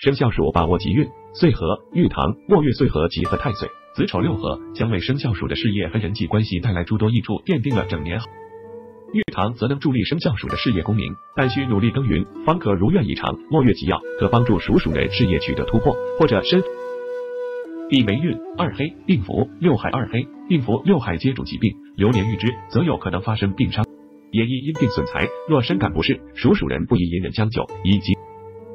生肖鼠把握吉运，岁合、玉堂、末月岁合吉和太岁、子丑六合将为生肖鼠的事业和人际关系带来诸多益处，奠定了整年好。玉堂则能助力生肖鼠的事业功名，但需努力耕耘，方可如愿以偿。末月吉要，可帮助属鼠人事业取得突破，或者身。地霉运二黑病符六害二黑病符六害皆主疾病，流年遇之，则有可能发生病伤。也易因病损财，若深感不适，属鼠人不宜隐忍将就，以及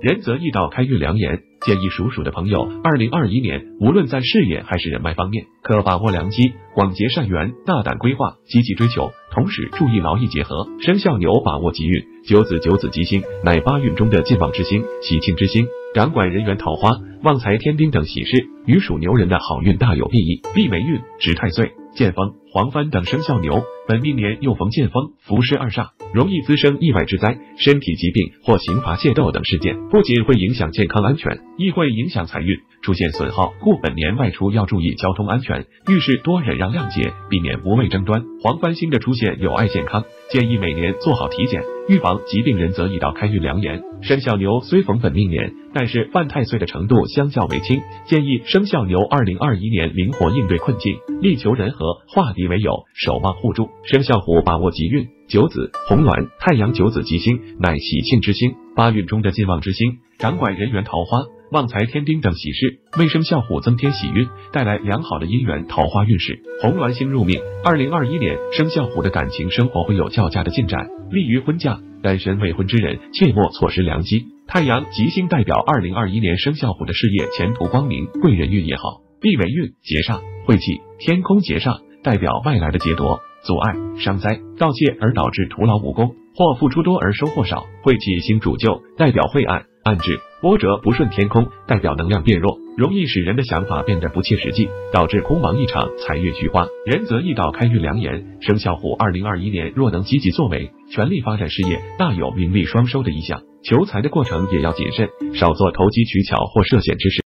人则易道开运良言。建议属鼠的朋友，二零二一年无论在事业还是人脉方面，可把握良机，广结善缘，大胆规划，积极追求，同时注意劳逸结合。生肖牛把握吉运，九子九子吉星，乃八运中的进旺之星、喜庆之星，掌管人缘、桃花、旺财、天丁等喜事，与属牛人的好运大有裨益。避霉运值太岁。剑锋、黄帆等生肖牛，本命年又逢剑锋、伏尸二煞，容易滋生意外之灾、身体疾病或刑罚械斗等事件，不仅会影响健康安全，亦会影响财运，出现损耗。故本年外出要注意交通安全，遇事多忍让谅解，避免无谓争端。黄帆星的出现有碍健康，建议每年做好体检，预防疾病。人则易到开运良言。生肖牛虽逢本命年，但是犯太岁的程度相较为轻，建议生肖牛二零二一年灵活应对困境，力求人和，化敌为友，守望互助。生肖虎把握吉运，九子红鸾太阳九子吉星，乃喜庆之星，八运中的健旺之星，掌管人缘桃花。旺财天丁等喜事，为生肖虎增添喜运，带来良好的姻缘桃花运势。红鸾星入命，二零二一年生肖虎的感情生活会有较佳的进展，利于婚嫁。单身未婚之人切莫错失良机。太阳吉星代表二零二一年生肖虎的事业前途光明，贵人运也好。地尾运劫煞晦气，天空劫煞代表外来的劫夺、阻碍、伤灾、盗窃而导致徒劳无功，或付出多而收获少。晦气星主救代表晦暗。暗至波折不顺，天空代表能量变弱，容易使人的想法变得不切实际，导致空忙一场，财运虚花。人则易道开运良言。生肖虎二零二一年若能积极作为，全力发展事业，大有名利双收的意向。求财的过程也要谨慎，少做投机取巧或涉险之事。